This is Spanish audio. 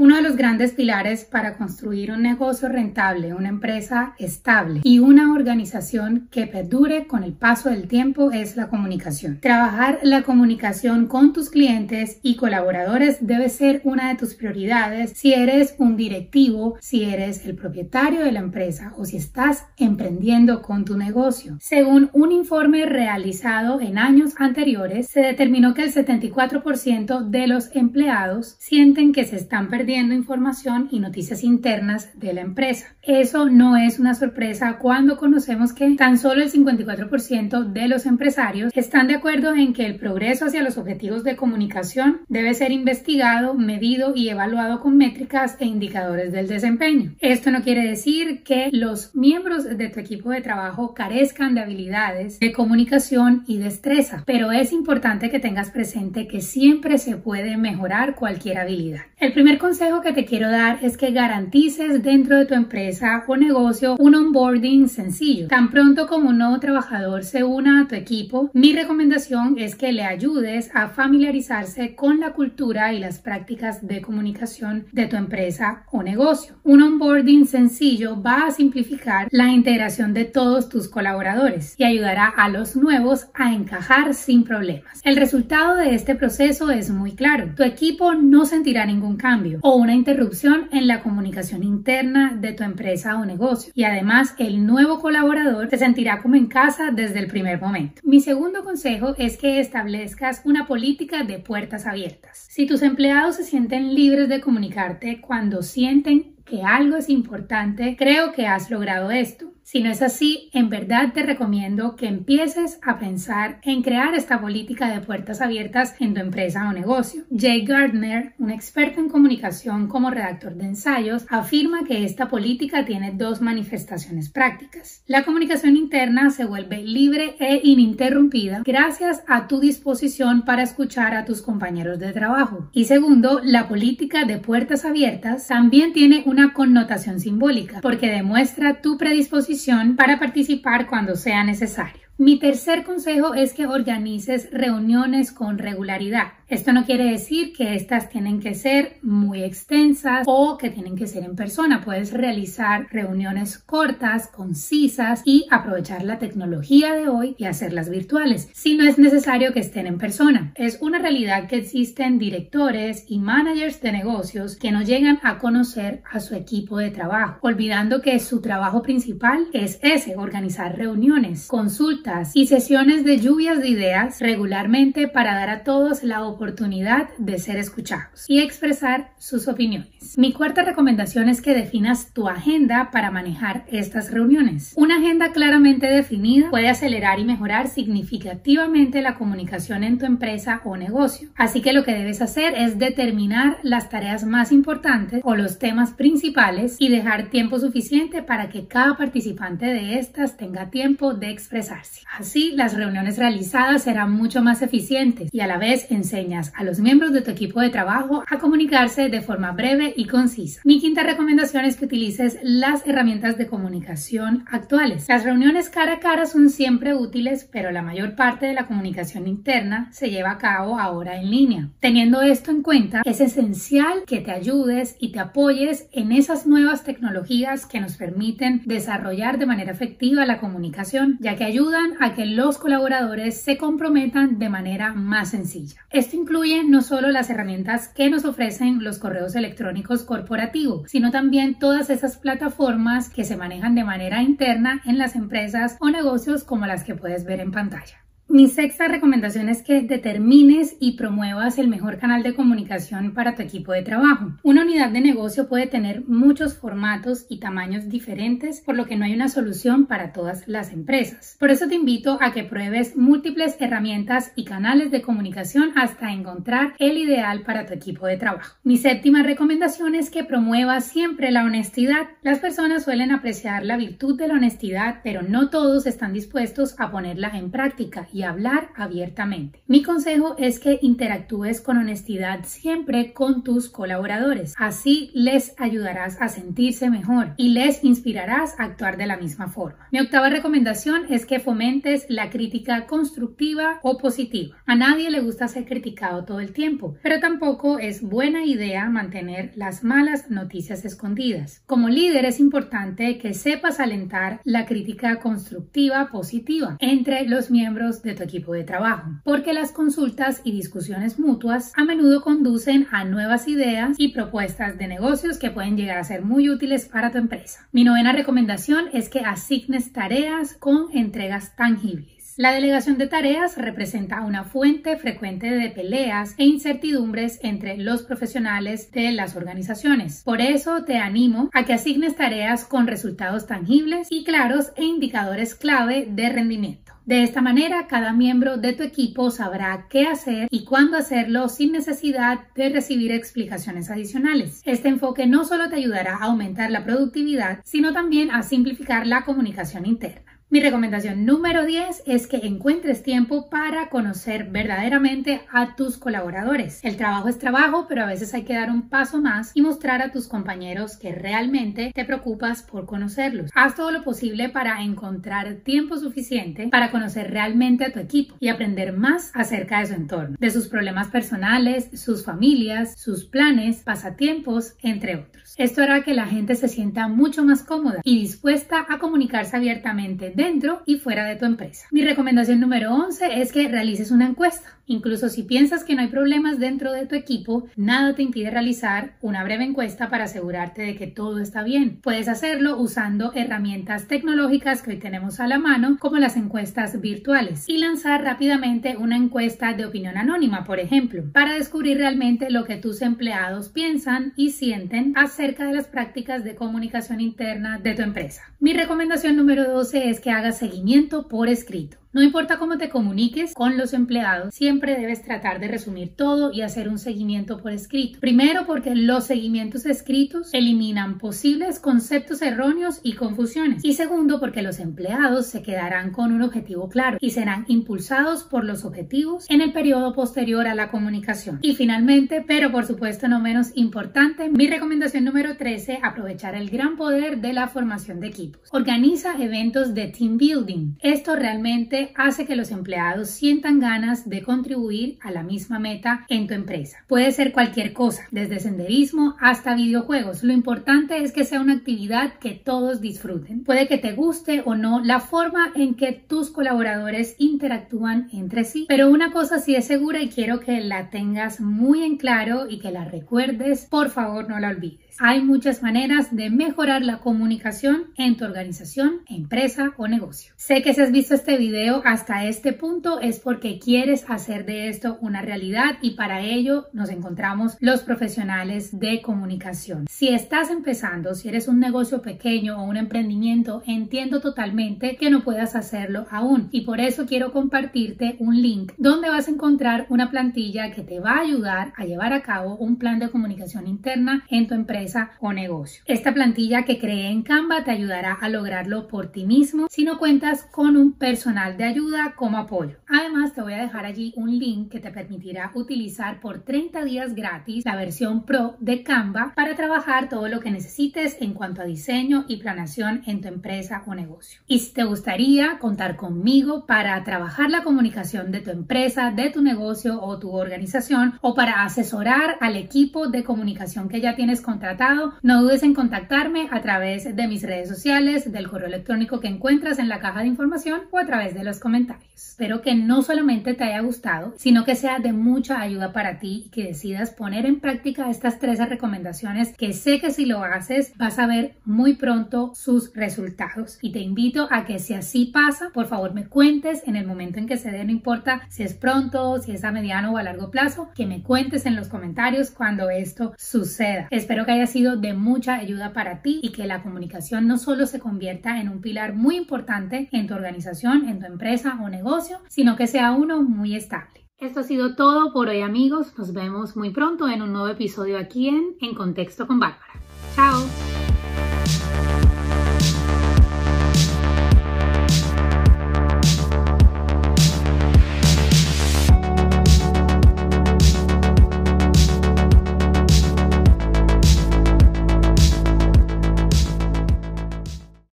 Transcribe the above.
Uno de los grandes pilares para construir un negocio rentable, una empresa estable y una organización que perdure con el paso del tiempo es la comunicación. Trabajar la comunicación con tus clientes y colaboradores debe ser una de tus prioridades si eres un directivo, si eres el propietario de la empresa o si estás emprendiendo con tu negocio. Según un informe realizado en años anteriores, se determinó que el 74% de los empleados sienten que se están perdiendo información y noticias internas de la empresa. Eso no es una sorpresa cuando conocemos que tan solo el 54% de los empresarios están de acuerdo en que el progreso hacia los objetivos de comunicación debe ser investigado, medido y evaluado con métricas e indicadores del desempeño. Esto no quiere decir que los miembros de tu equipo de trabajo carezcan de habilidades de comunicación y destreza, pero es importante que tengas presente que siempre se puede mejorar cualquier habilidad. El primer consejo que te quiero dar es que garantices dentro de tu empresa o negocio un onboarding sencillo. Tan pronto como un nuevo trabajador se una a tu equipo, mi recomendación es que le ayudes a familiarizarse con la cultura y las prácticas de comunicación de tu empresa o negocio. Un onboarding sencillo va a simplificar la integración de todos tus colaboradores y ayudará a los nuevos a encajar sin problemas. El resultado de este proceso es muy claro. Tu equipo no sentirá ningún cambio o una interrupción en la comunicación interna de tu empresa o negocio. Y además el nuevo colaborador se sentirá como en casa desde el primer momento. Mi segundo consejo es que establezcas una política de puertas abiertas. Si tus empleados se sienten libres de comunicarte cuando sienten que algo es importante, creo que has logrado esto. Si no es así, en verdad te recomiendo que empieces a pensar en crear esta política de puertas abiertas en tu empresa o negocio. Jay Gardner, un experto en comunicación como redactor de ensayos, afirma que esta política tiene dos manifestaciones prácticas. La comunicación interna se vuelve libre e ininterrumpida gracias a tu disposición para escuchar a tus compañeros de trabajo. Y segundo, la política de puertas abiertas también tiene una connotación simbólica porque demuestra tu predisposición para participar cuando sea necesario. Mi tercer consejo es que organices reuniones con regularidad. Esto no quiere decir que estas tienen que ser muy extensas o que tienen que ser en persona. Puedes realizar reuniones cortas, concisas y aprovechar la tecnología de hoy y hacerlas virtuales si no es necesario que estén en persona. Es una realidad que existen directores y managers de negocios que no llegan a conocer a su equipo de trabajo, olvidando que su trabajo principal es ese, organizar reuniones, consultas y sesiones de lluvias de ideas regularmente para dar a todos la oportunidad de ser escuchados y expresar sus opiniones. Mi cuarta recomendación es que definas tu agenda para manejar estas reuniones. Una agenda claramente definida puede acelerar y mejorar significativamente la comunicación en tu empresa o negocio. Así que lo que debes hacer es determinar las tareas más importantes o los temas principales y dejar tiempo suficiente para que cada participante de estas tenga tiempo de expresarse. Así las reuniones realizadas serán mucho más eficientes y a la vez enseñan a los miembros de tu equipo de trabajo a comunicarse de forma breve y concisa. Mi quinta recomendación es que utilices las herramientas de comunicación actuales. Las reuniones cara a cara son siempre útiles, pero la mayor parte de la comunicación interna se lleva a cabo ahora en línea. Teniendo esto en cuenta, es esencial que te ayudes y te apoyes en esas nuevas tecnologías que nos permiten desarrollar de manera efectiva la comunicación, ya que ayudan a que los colaboradores se comprometan de manera más sencilla. Esto incluye no solo las herramientas que nos ofrecen los correos electrónicos corporativos, sino también todas esas plataformas que se manejan de manera interna en las empresas o negocios como las que puedes ver en pantalla. Mi sexta recomendación es que determines y promuevas el mejor canal de comunicación para tu equipo de trabajo. Una unidad de negocio puede tener muchos formatos y tamaños diferentes, por lo que no hay una solución para todas las empresas. Por eso te invito a que pruebes múltiples herramientas y canales de comunicación hasta encontrar el ideal para tu equipo de trabajo. Mi séptima recomendación es que promuevas siempre la honestidad. Las personas suelen apreciar la virtud de la honestidad, pero no todos están dispuestos a ponerla en práctica hablar abiertamente. Mi consejo es que interactúes con honestidad siempre con tus colaboradores. Así les ayudarás a sentirse mejor y les inspirarás a actuar de la misma forma. Mi octava recomendación es que fomentes la crítica constructiva o positiva. A nadie le gusta ser criticado todo el tiempo, pero tampoco es buena idea mantener las malas noticias escondidas. Como líder es importante que sepas alentar la crítica constructiva positiva entre los miembros de tu equipo de trabajo, porque las consultas y discusiones mutuas a menudo conducen a nuevas ideas y propuestas de negocios que pueden llegar a ser muy útiles para tu empresa. Mi novena recomendación es que asignes tareas con entregas tangibles. La delegación de tareas representa una fuente frecuente de peleas e incertidumbres entre los profesionales de las organizaciones. Por eso te animo a que asignes tareas con resultados tangibles y claros e indicadores clave de rendimiento. De esta manera, cada miembro de tu equipo sabrá qué hacer y cuándo hacerlo sin necesidad de recibir explicaciones adicionales. Este enfoque no solo te ayudará a aumentar la productividad, sino también a simplificar la comunicación interna. Mi recomendación número 10 es que encuentres tiempo para conocer verdaderamente a tus colaboradores. El trabajo es trabajo, pero a veces hay que dar un paso más y mostrar a tus compañeros que realmente te preocupas por conocerlos. Haz todo lo posible para encontrar tiempo suficiente para conocer realmente a tu equipo y aprender más acerca de su entorno, de sus problemas personales, sus familias, sus planes, pasatiempos, entre otros. Esto hará que la gente se sienta mucho más cómoda y dispuesta a comunicarse abiertamente dentro y fuera de tu empresa. Mi recomendación número 11 es que realices una encuesta. Incluso si piensas que no hay problemas dentro de tu equipo, nada te impide realizar una breve encuesta para asegurarte de que todo está bien. Puedes hacerlo usando herramientas tecnológicas que hoy tenemos a la mano, como las encuestas virtuales, y lanzar rápidamente una encuesta de opinión anónima, por ejemplo, para descubrir realmente lo que tus empleados piensan y sienten acerca de las prácticas de comunicación interna de tu empresa. Mi recomendación número 12 es que hagas seguimiento por escrito. No importa cómo te comuniques con los empleados, siempre debes tratar de resumir todo y hacer un seguimiento por escrito. Primero porque los seguimientos escritos eliminan posibles conceptos erróneos y confusiones. Y segundo porque los empleados se quedarán con un objetivo claro y serán impulsados por los objetivos en el periodo posterior a la comunicación. Y finalmente, pero por supuesto no menos importante, mi recomendación número 13, aprovechar el gran poder de la formación de equipos. Organiza eventos de team building. Esto realmente hace que los empleados sientan ganas de contribuir a la misma meta en tu empresa. Puede ser cualquier cosa, desde senderismo hasta videojuegos. Lo importante es que sea una actividad que todos disfruten. Puede que te guste o no la forma en que tus colaboradores interactúan entre sí, pero una cosa sí es segura y quiero que la tengas muy en claro y que la recuerdes, por favor no la olvides. Hay muchas maneras de mejorar la comunicación en tu organización, empresa o negocio. Sé que si has visto este video hasta este punto es porque quieres hacer de esto una realidad y para ello nos encontramos los profesionales de comunicación. Si estás empezando, si eres un negocio pequeño o un emprendimiento, entiendo totalmente que no puedas hacerlo aún y por eso quiero compartirte un link donde vas a encontrar una plantilla que te va a ayudar a llevar a cabo un plan de comunicación interna en tu empresa o negocio. Esta plantilla que creé en Canva te ayudará a lograrlo por ti mismo si no cuentas con un personal de ayuda como apoyo. Además, te voy a dejar allí un link que te permitirá utilizar por 30 días gratis la versión Pro de Canva para trabajar todo lo que necesites en cuanto a diseño y planeación en tu empresa o negocio. Y si te gustaría contar conmigo para trabajar la comunicación de tu empresa, de tu negocio o tu organización o para asesorar al equipo de comunicación que ya tienes contratado no dudes en contactarme a través de mis redes sociales, del correo electrónico que encuentras en la caja de información o a través de los comentarios. Espero que no solamente te haya gustado, sino que sea de mucha ayuda para ti y que decidas poner en práctica estas 13 recomendaciones que sé que si lo haces vas a ver muy pronto sus resultados. Y te invito a que si así pasa, por favor me cuentes en el momento en que se dé, no importa si es pronto, si es a mediano o a largo plazo, que me cuentes en los comentarios cuando esto suceda. Espero que haya sido de mucha ayuda para ti y que la comunicación no solo se convierta en un pilar muy importante en tu organización, en tu empresa o negocio, sino que sea uno muy estable. Esto ha sido todo por hoy amigos, nos vemos muy pronto en un nuevo episodio aquí en En Contexto con Bárbara. Chao.